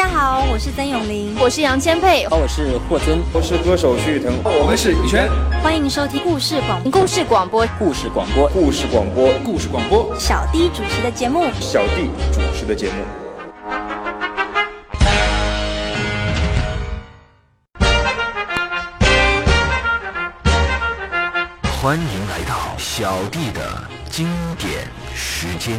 家好，我是曾永玲，我是杨千佩，我是霍尊，我是歌手徐誉腾，我们是羽泉。欢迎收听故事广故事广播。故事广播。故事广播。故事广播。小弟主持的节目，小弟主持的节目。欢迎来到小弟的经典时间。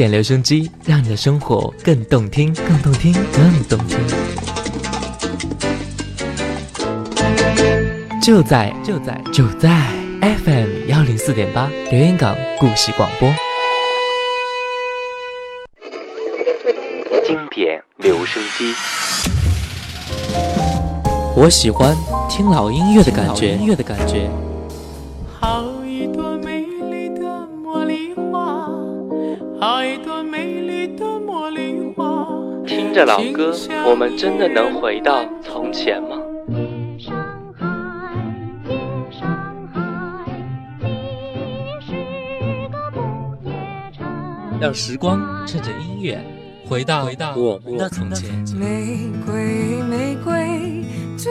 典留声机，让你的生活更动听，更动听，更动听。就在就在就在 FM 幺零四点八，留言港故事广播。经典留声机，我喜欢听老音乐的感觉，音乐的感觉。听着老歌，我们真的能回到从前吗？让时光趁着音乐回到回到我们的从前。玫瑰，玫瑰，最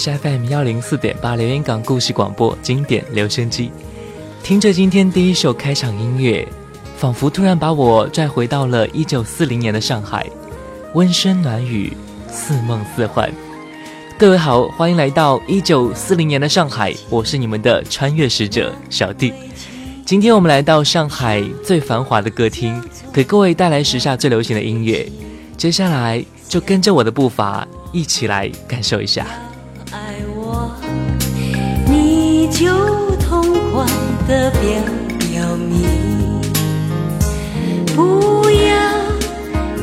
是 FM 幺零四点八连云港故事广播经典留声机，听着今天第一首开场音乐，仿佛突然把我拽回到了一九四零年的上海，温声暖语，似梦似幻。各位好，欢迎来到一九四零年的上海，我是你们的穿越使者小弟。今天我们来到上海最繁华的歌厅，给各位带来时下最流行的音乐。接下来就跟着我的步伐，一起来感受一下。的表表明，不要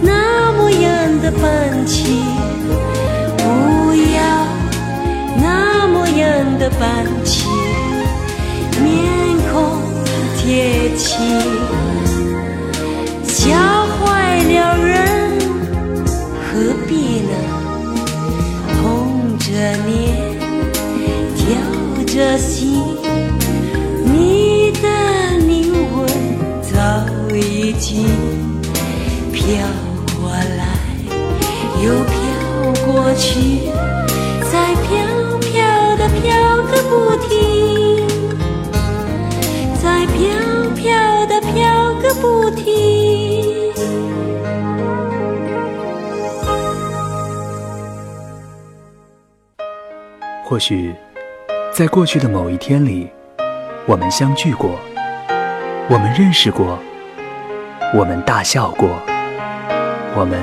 那么样的半气，不要那么样的半气，面孔贴起，笑坏了人，何必呢？红着脸。跳着心，的灵魂早。已经飘过来又飘过去，再飘飘的飘个不停，再飘飘的飘个不停。或许，在过去的某一天里，我们相聚过，我们认识过，我们大笑过，我们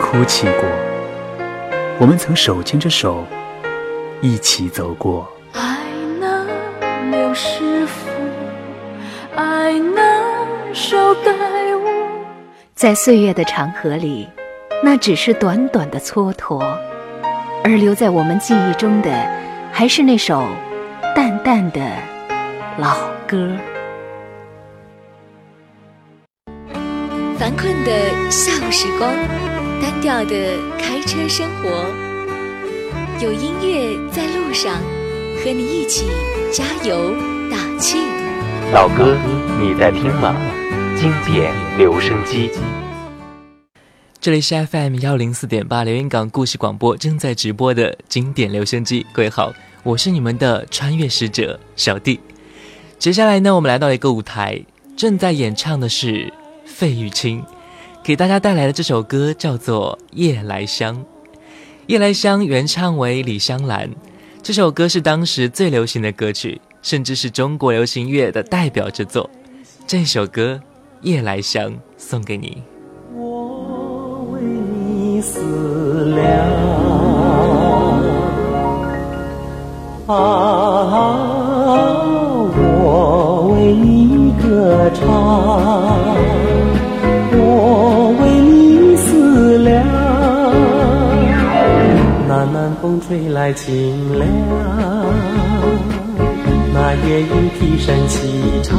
哭泣过，我们曾手牵着手一起走过。爱能留师傅，爱那捎带我。在岁月的长河里，那只是短短的蹉跎。而留在我们记忆中的，还是那首淡淡的老歌。烦困的下午时光，单调的开车生活，有音乐在路上，和你一起加油打气。老哥，你在听吗？经典留声机。这里是 FM 幺零四点八连云港故事广播正在直播的经典留声机，各位好，我是你们的穿越使者小弟。接下来呢，我们来到一个舞台，正在演唱的是费玉清给大家带来的这首歌，叫做《夜来香》。《夜来香》原唱为李香兰，这首歌是当时最流行的歌曲，甚至是中国流行乐的代表之作。这首歌《夜来香》送给你。死了啊！唱，我为你思量。那南风吹来清凉，那夜莺啼声齐唱，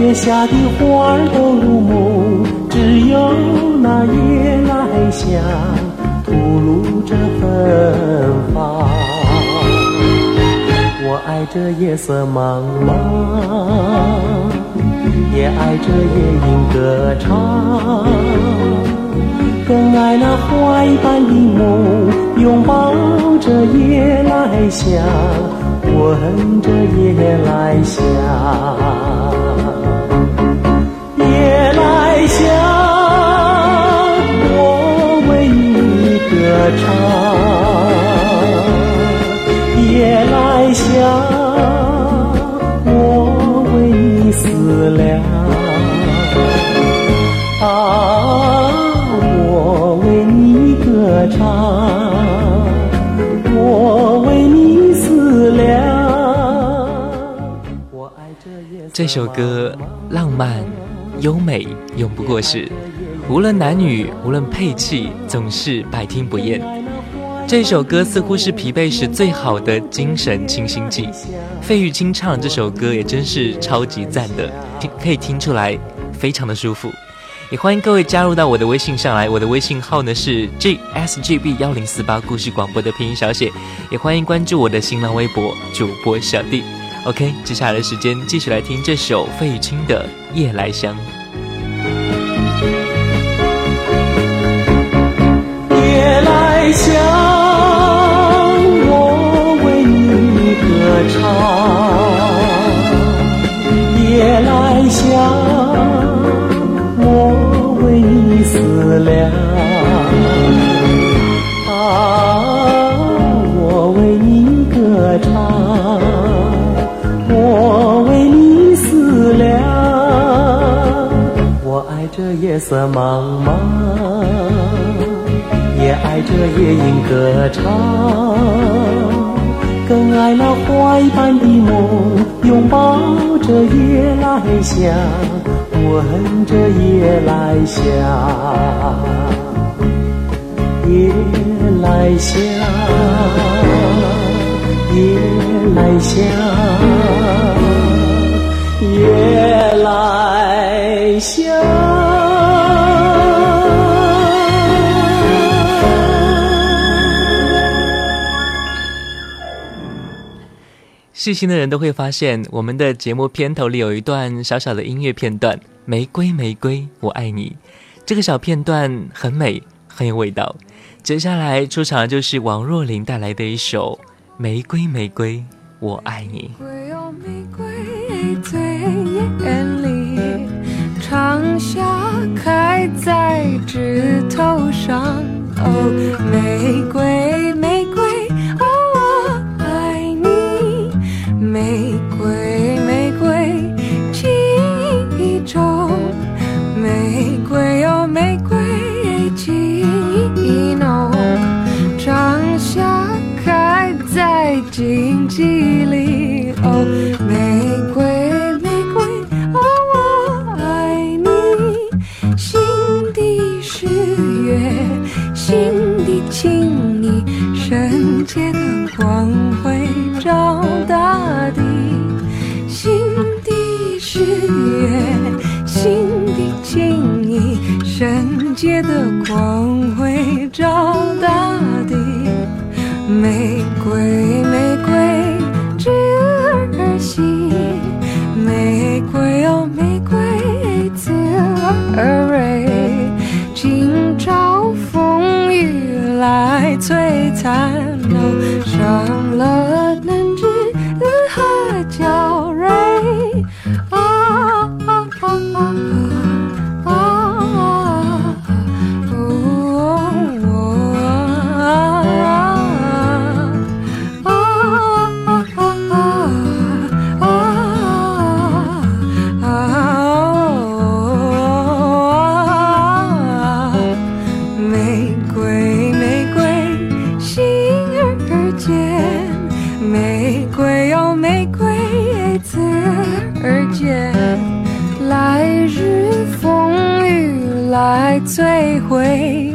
月下的花儿都入梦，只有。那夜来香吐露着芬芳，我爱这夜色茫茫，也爱这夜莺歌唱，更爱那花一般的梦，拥抱着夜来香，闻着夜来香，这首歌浪漫、优美，永不过时。无论男女，无论配器，总是百听不厌。这首歌似乎是疲惫时最好的精神清新剂。费玉清唱这首歌也真是超级赞的，听可以听出来非常的舒服。也欢迎各位加入到我的微信上来，我的微信号呢是 G S G B 幺零四八故事广播的拼音小写。也欢迎关注我的新浪微博主播小弟。OK，接下来的时间继续来听这首费玉清的《夜来香》。这夜色茫茫。也爱这夜莺歌唱，更爱那花一般的梦，拥抱着夜来香，闻着夜来香，夜来香，夜来香，夜来香。细心的人都会发现，我们的节目片头里有一段小小的音乐片段，《玫瑰玫瑰我爱你》。这个小片段很美，很有味道。接下来出场的就是王若琳带来的一首《玫瑰玫瑰我爱你》。玫瑰最艳丽，长夏开在枝头上。哦，玫瑰玫玫瑰，间，玫瑰哦，玫瑰，刺儿尖，来日风雨来摧，毁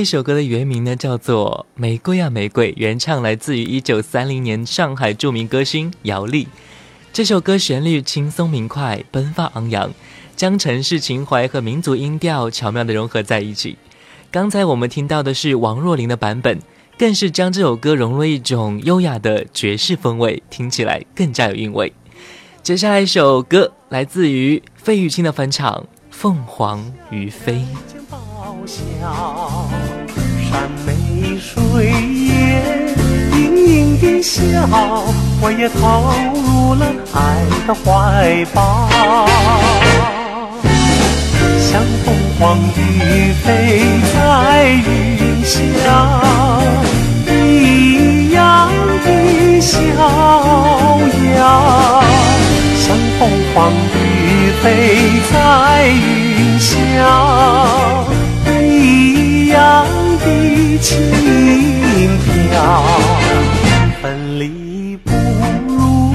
这首歌的原名呢叫做《玫瑰啊玫瑰》，原唱来自于一九三零年上海著名歌星姚丽。这首歌旋律轻松明快，奔放昂扬，将城市情怀和民族音调巧妙地融合在一起。刚才我们听到的是王若琳的版本，更是将这首歌融入一种优雅的爵士风味，听起来更加有韵味。接下来一首歌来自于费玉清的翻唱《凤凰于飞》。水也盈盈的笑，我也投入了爱的怀抱。像凤凰于飞在云霄，一样的逍遥。像凤凰于飞在云霄。的轻飘，分离不如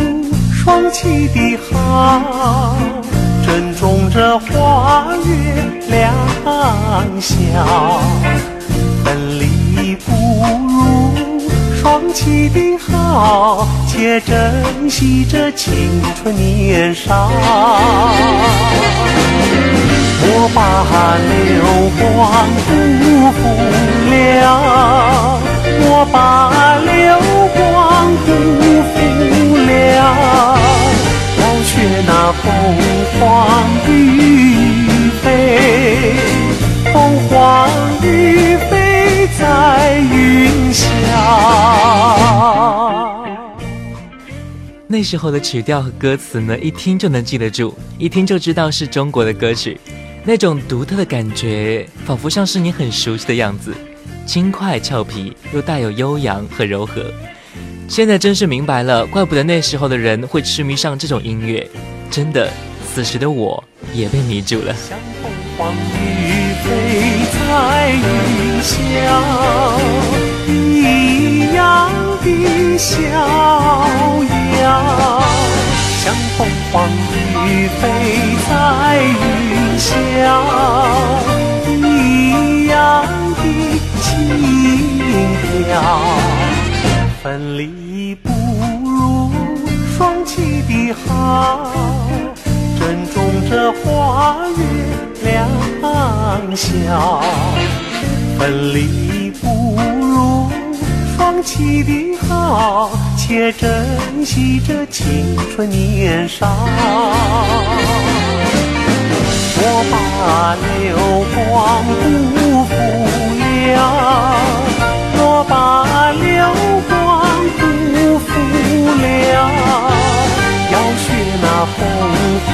双栖的好，珍重这花月良宵。分离不如双栖的好，且珍惜这青春年少。我把流光辜负了，我把流光辜负了，要学那凤凰于飞，凤凰于飞在云霄。那时候的曲调和歌词呢，一听就能记得住，一听就知道是中国的歌曲。那种独特的感觉，仿佛像是你很熟悉的样子，轻快俏皮，又带有悠扬和柔和。现在真是明白了，怪不得那时候的人会痴迷上这种音乐。真的，此时的我也被迷住了。像凤凰于飞在云霄，一样的逍遥。像凤凰于飞在云霄，一样的轻飘。分离不如双栖的好，珍重这花月良宵。分离不如双栖的好，且珍惜这青春年少。我把流光辜负了。若把流光辜负了，要学那凤凰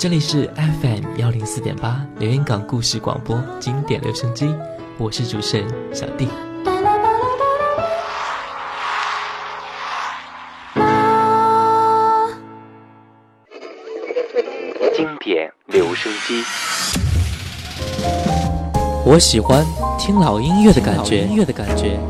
这里是 FM 幺零四点八连云港故事广播经典留声机，我是主持人小弟。经典留声机，我喜欢听老音乐的感觉。音乐的感觉。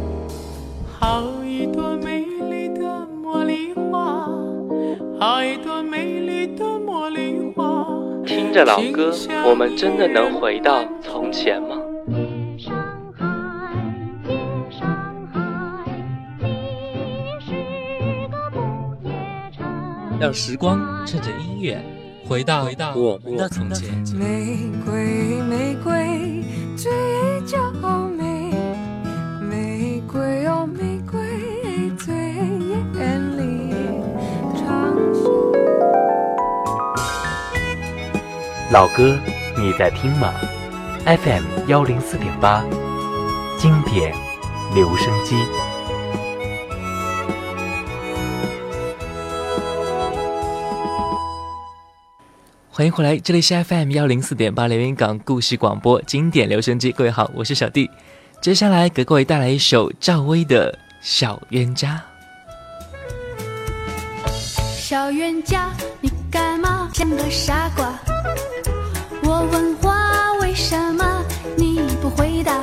着老歌，我们真的能回到从前吗？让时光趁着音乐回到我们的从前。老歌，你在听吗？FM 幺零四点八，经典留声机。欢迎回来，这里是 FM 幺零四点八连云港故事广播经典留声机。各位好，我是小弟。接下来给各位带来一首赵薇的《小冤家》。小冤家，你干嘛像个傻瓜？我问话，为什么你不回答？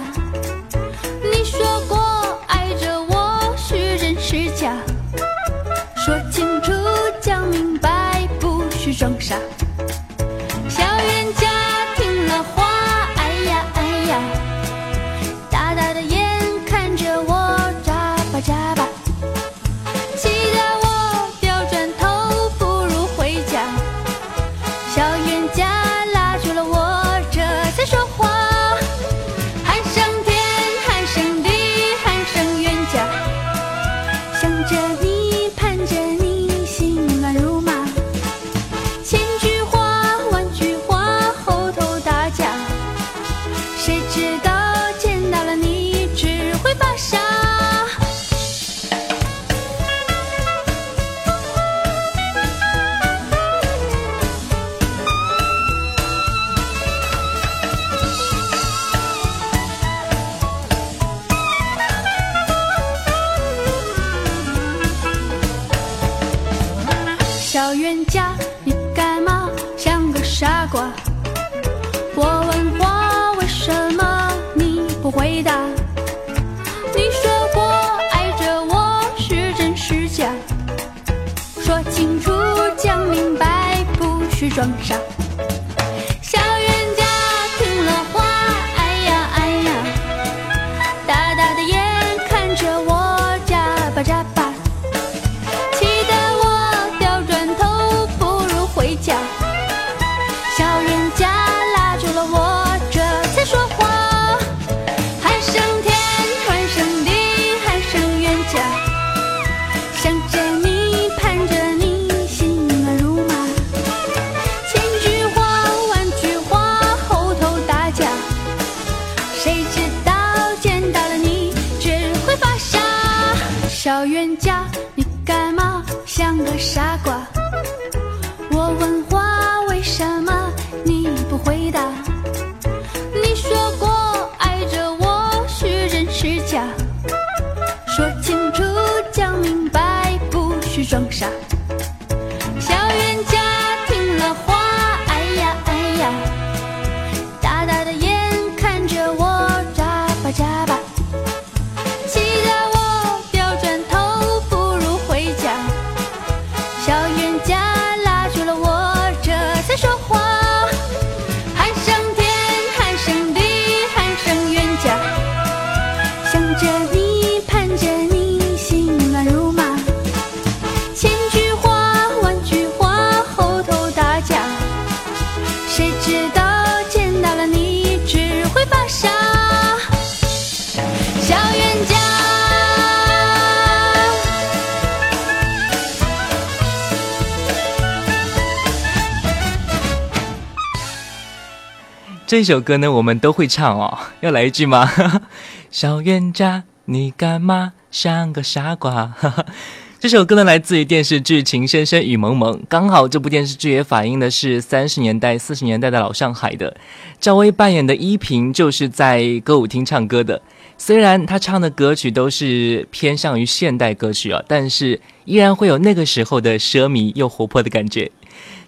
这首歌呢，我们都会唱哦。要来一句吗？小冤家，你干嘛像个傻瓜？这首歌呢，来自于电视剧《情深深雨蒙蒙》，刚好这部电视剧也反映的是三十年代、四十年代的老上海的。赵薇扮演的依萍就是在歌舞厅唱歌的。虽然她唱的歌曲都是偏向于现代歌曲啊，但是依然会有那个时候的奢靡又活泼的感觉。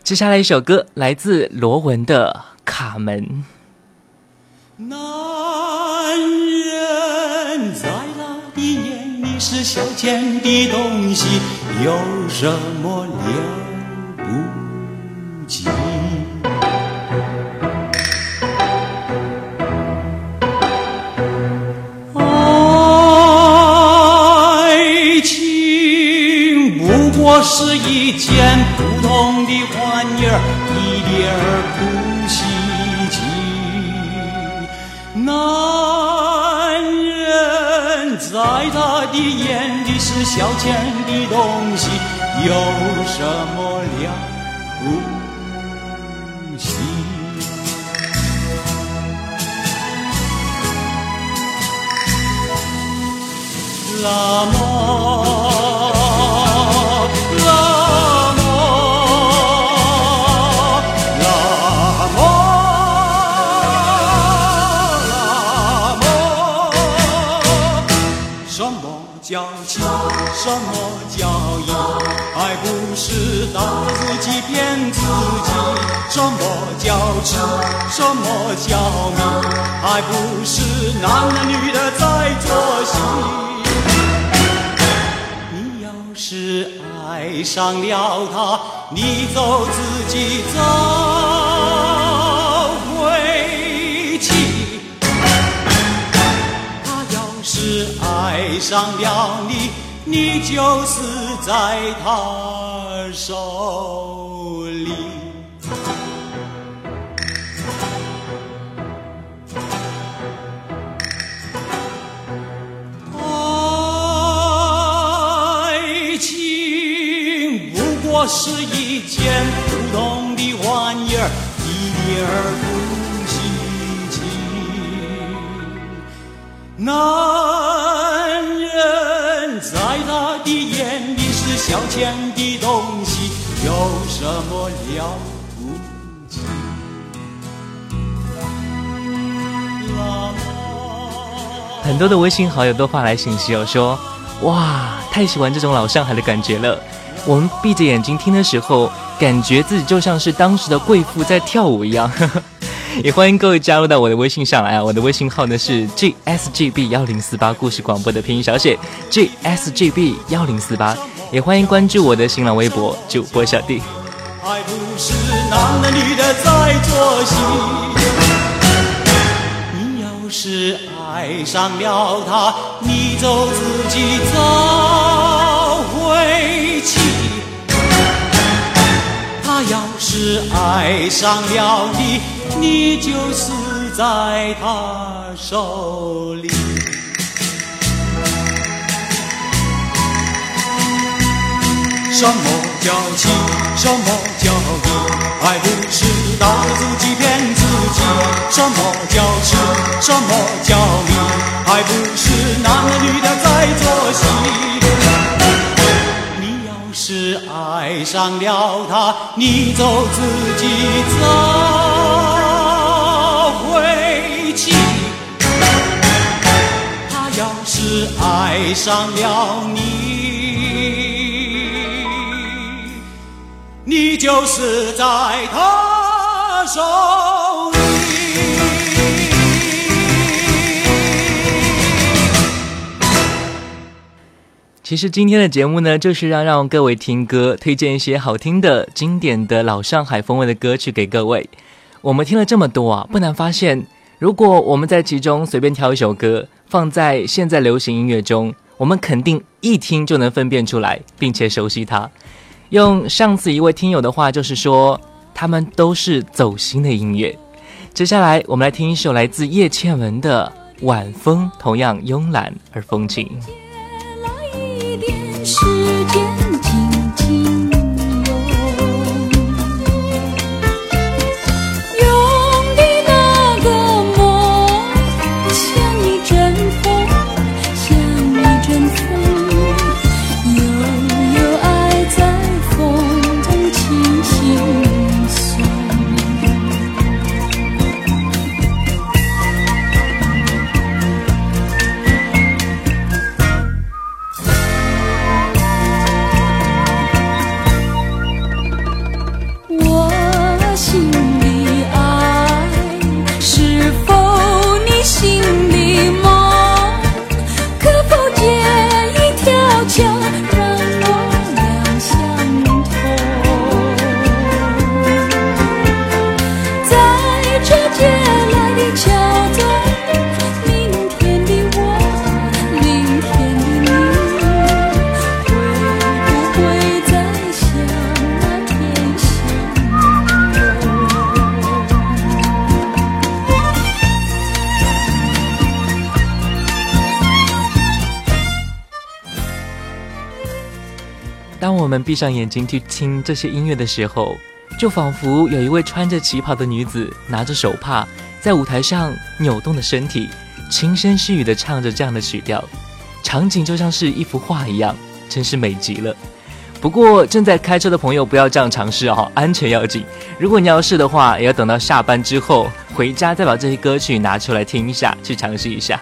接下来一首歌来自罗文的《卡门》。男人在他的眼里是消遣的东西，有什么了不起？爱情不过是一件普通的玩意儿，一点儿不男人在他的眼里是消遣的东西，有什么了不起？那么，什么叫义？还不是当自己骗自己？什么叫痴？什么叫迷？还不是男的女的在做戏？你要是爱上了他，你走自己走回去。他要是爱上了你，你就死在他手里。爱情不过是一件普通的玩意儿，一点儿不稀奇。男消遣的东西，有什么了不起？很多的微信好友都发来信息哦，说哇，太喜欢这种老上海的感觉了。我们闭着眼睛听的时候，感觉自己就像是当时的贵妇在跳舞一样。也欢迎各位加入到我的微信上来啊！我的微信号呢是 g s g b 幺零四八故事广播的拼音小写 g s g b 幺零四八。也欢迎关注我的新浪微博主播小弟。还不是男的女的在作戏。你要是爱上了他，你就自己找回去。他要是爱上了你，你就死在他手里。什么叫情？什么叫义？还不是大个自己骗自己？什么叫情？什么叫义？还不是男的女的在做戏？你要是爱上了他，你就自己走回去。他要是爱上了你。就死在他手里。其实今天的节目呢，就是要让各位听歌，推荐一些好听的、经典的老上海风味的歌曲给各位。我们听了这么多啊，不难发现，如果我们在其中随便挑一首歌，放在现在流行音乐中，我们肯定一听就能分辨出来，并且熟悉它。用上次一位听友的话，就是说，他们都是走心的音乐。接下来，我们来听一首来自叶倩文的《晚风》，同样慵懒而风情。一点时间闭上眼睛去听这些音乐的时候，就仿佛有一位穿着旗袍的女子，拿着手帕，在舞台上扭动的身体，轻声细语地唱着这样的曲调，场景就像是一幅画一样，真是美极了。不过正在开车的朋友不要这样尝试哦，安全要紧。如果你要试的话，也要等到下班之后回家再把这些歌曲拿出来听一下，去尝试一下。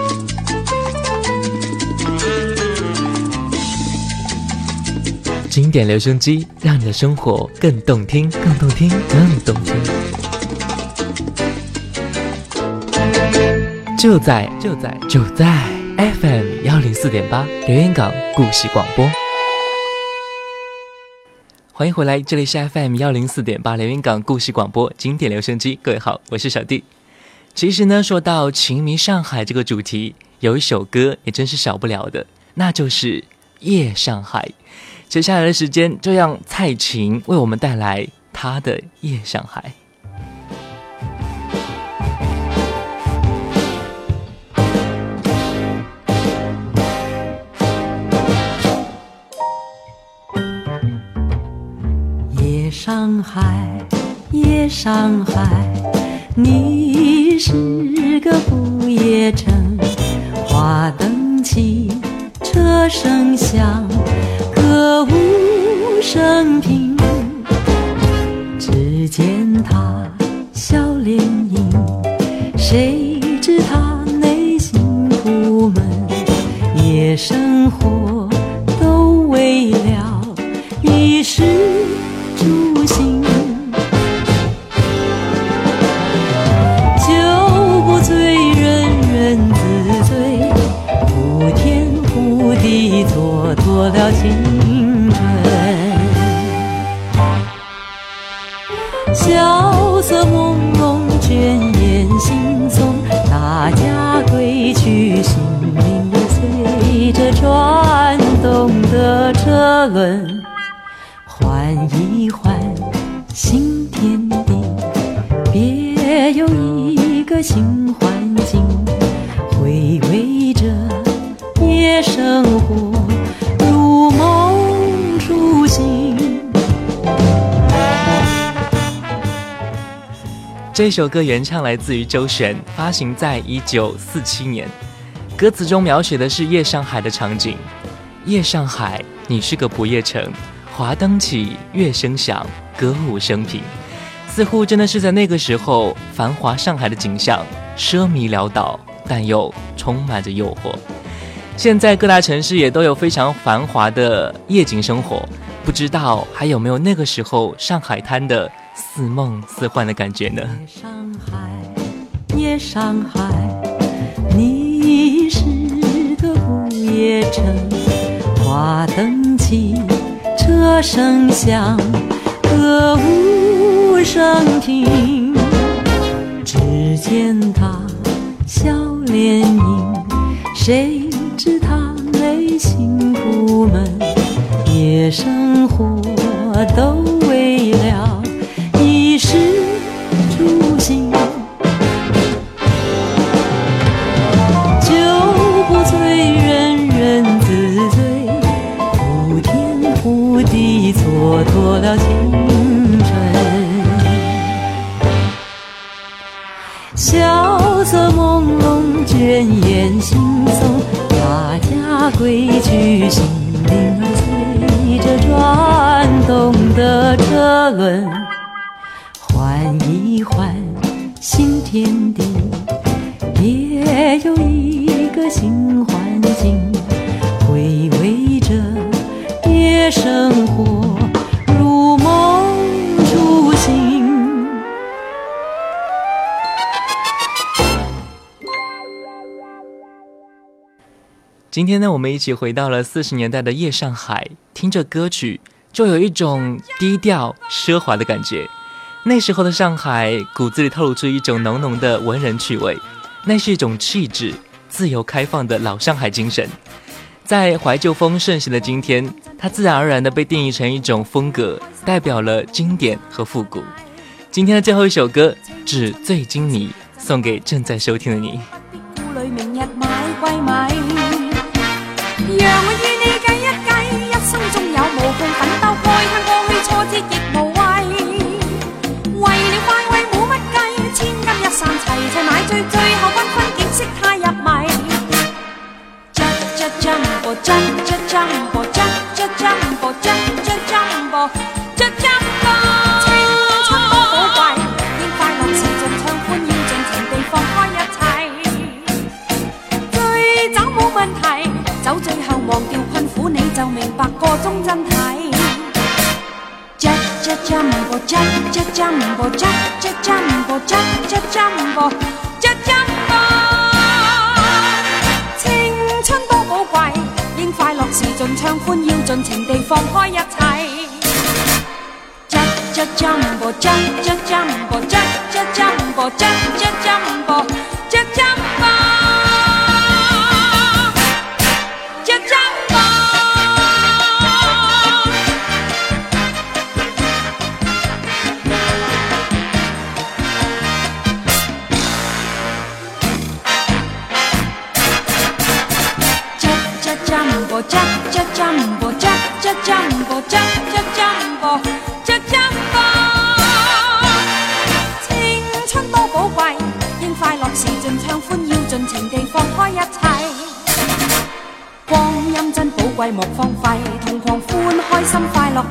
经典留声机，让你的生活更动听，更动听，更动听。就在就在就在 FM 幺零四点八留言港故事广播。欢迎回来，这里是 FM 幺零四点八连云港故事广播经典留声机。各位好，我是小弟。其实呢，说到情迷上海这个主题，有一首歌也真是少不了的，那就是《夜上海》。接下来的时间，就让蔡琴为我们带来她的《夜上海》。夜上海，夜上海，你是个不夜城，花灯起，车声响，生平。只见他笑脸迎，谁知他内心苦闷？夜生活这首歌原唱来自于周璇，发行在一九四七年。歌词中描写的是夜上海的场景。夜上海，你是个不夜城，华灯起，乐声响，歌舞升平，似乎真的是在那个时候，繁华上海的景象，奢靡潦倒，但又充满着诱惑。现在各大城市也都有非常繁华的夜景生活，不知道还有没有那个时候上海滩的似梦似幻的感觉呢？夜上海，夜上海，你是个不夜城，花灯起，车声响，歌舞升平。只见他笑脸迎，谁知他内心苦闷？夜生活都蹉跎了青春。萧瑟朦胧，倦眼惺忪，大家归去，心灵儿随着转动的车轮，换一换新天地，别有一个新今天呢，我们一起回到了四十年代的夜上海，听着歌曲，就有一种低调奢华的感觉。那时候的上海，骨子里透露出一种浓浓的文人趣味，那是一种气质、自由开放的老上海精神。在怀旧风盛行的今天，它自然而然地被定义成一种风格，代表了经典和复古。今天的最后一首歌《纸醉金迷》，送给正在收听的你。最最后，欢欢尽释他呀埋。将将将啵，将将将啵，将将将啵，将将啵。青春多古怪，应快乐试着畅欢，应尽情地放开一切。醉酒冇问题，酒醉后忘掉困苦，你就明白个中真谛。将将将啵，将将将啵，将。Jumbo jump, jump, Jumbo jump, Jumbo，青春多宝贵，应快乐时尽畅欢，要尽情地放开一切。jump, jump, Jumbo jump, jump, Jumbo jump, jump, Jumbo jump, jump.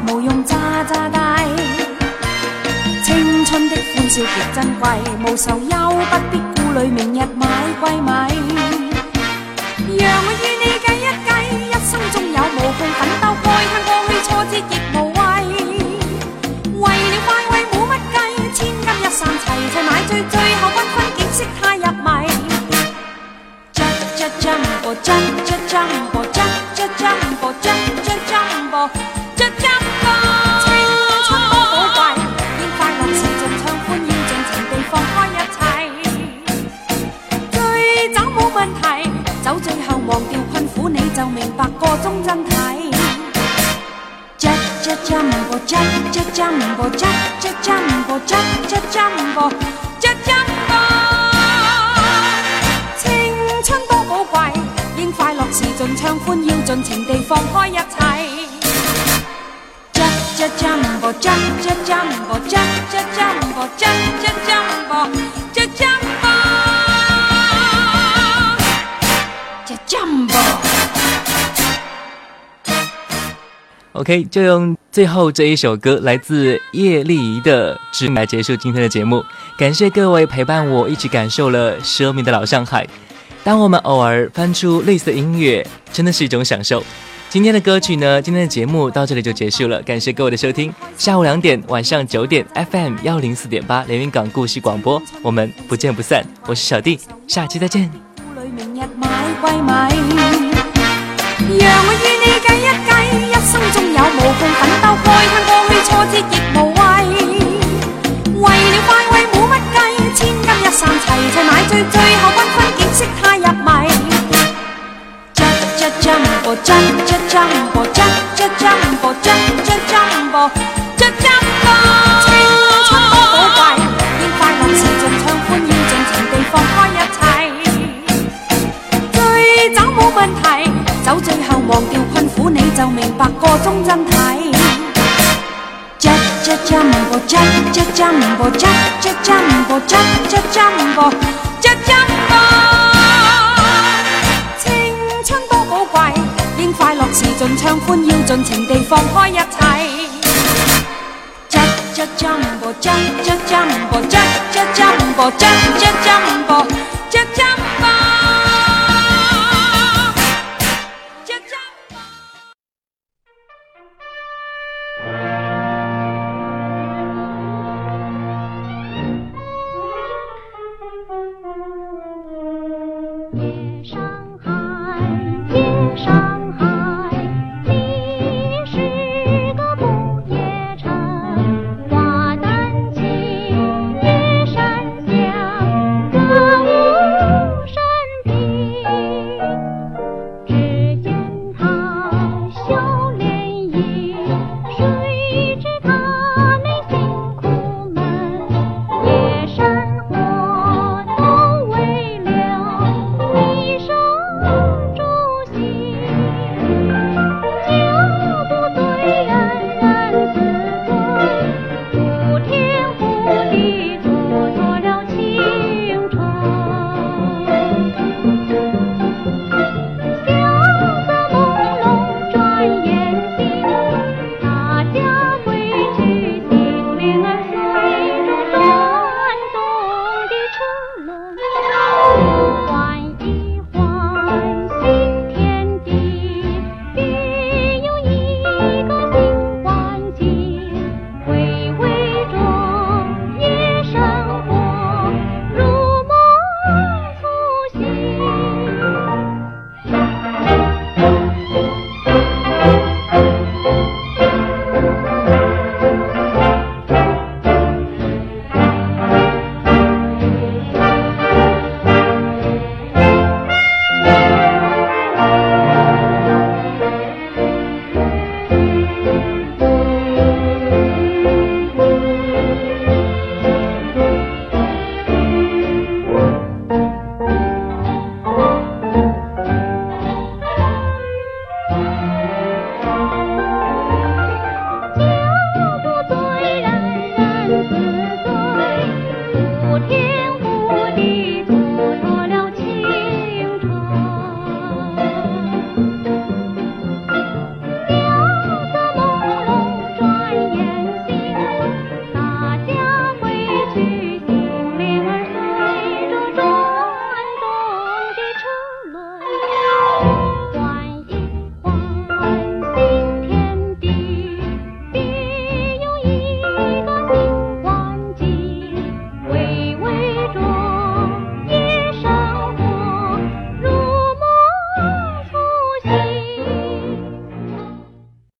无用扎扎带。青春的欢笑极珍贵无愁忧就用最后这一首歌，来自叶丽仪的《致命》来结束今天的节目。感谢各位陪伴我一起感受了奢靡的老上海。当我们偶尔翻出类似音乐，真的是一种享受。今天的歌曲呢，今天的节目到这里就结束了，感谢各位的收听。下午两点，晚上九点，FM 幺零四点八连云港故事广播，我们不见不散。我是小弟，下期再见。中有無窮奮鬥，慨嘆過去挫折亦無謂。為了快慰冇乜計，千金一散齊齊買醉，最後繽紛景色太入迷。Jack Jack Jumbo Jack Jack Jumbo Jack Jack Jumbo Jack Jack Jumbo Jack Jumbo，青春多寶貴，應快樂時盡暢歡，要盡情地放開一切。醉酒冇問題，酒醉後忘掉困苦，你就明白個中真諦。Jack Jack Jumbo Jack Jack Jumbo Jack Jack Jumbo Jack Jack Jumbo Jack Jumbo，青春多寶貴，應快樂時盡暢歡，要盡情地放開一切。Jack Jack Jumbo Jack Jack Jumbo Jack Jack Jumbo Jack Jack Jumbo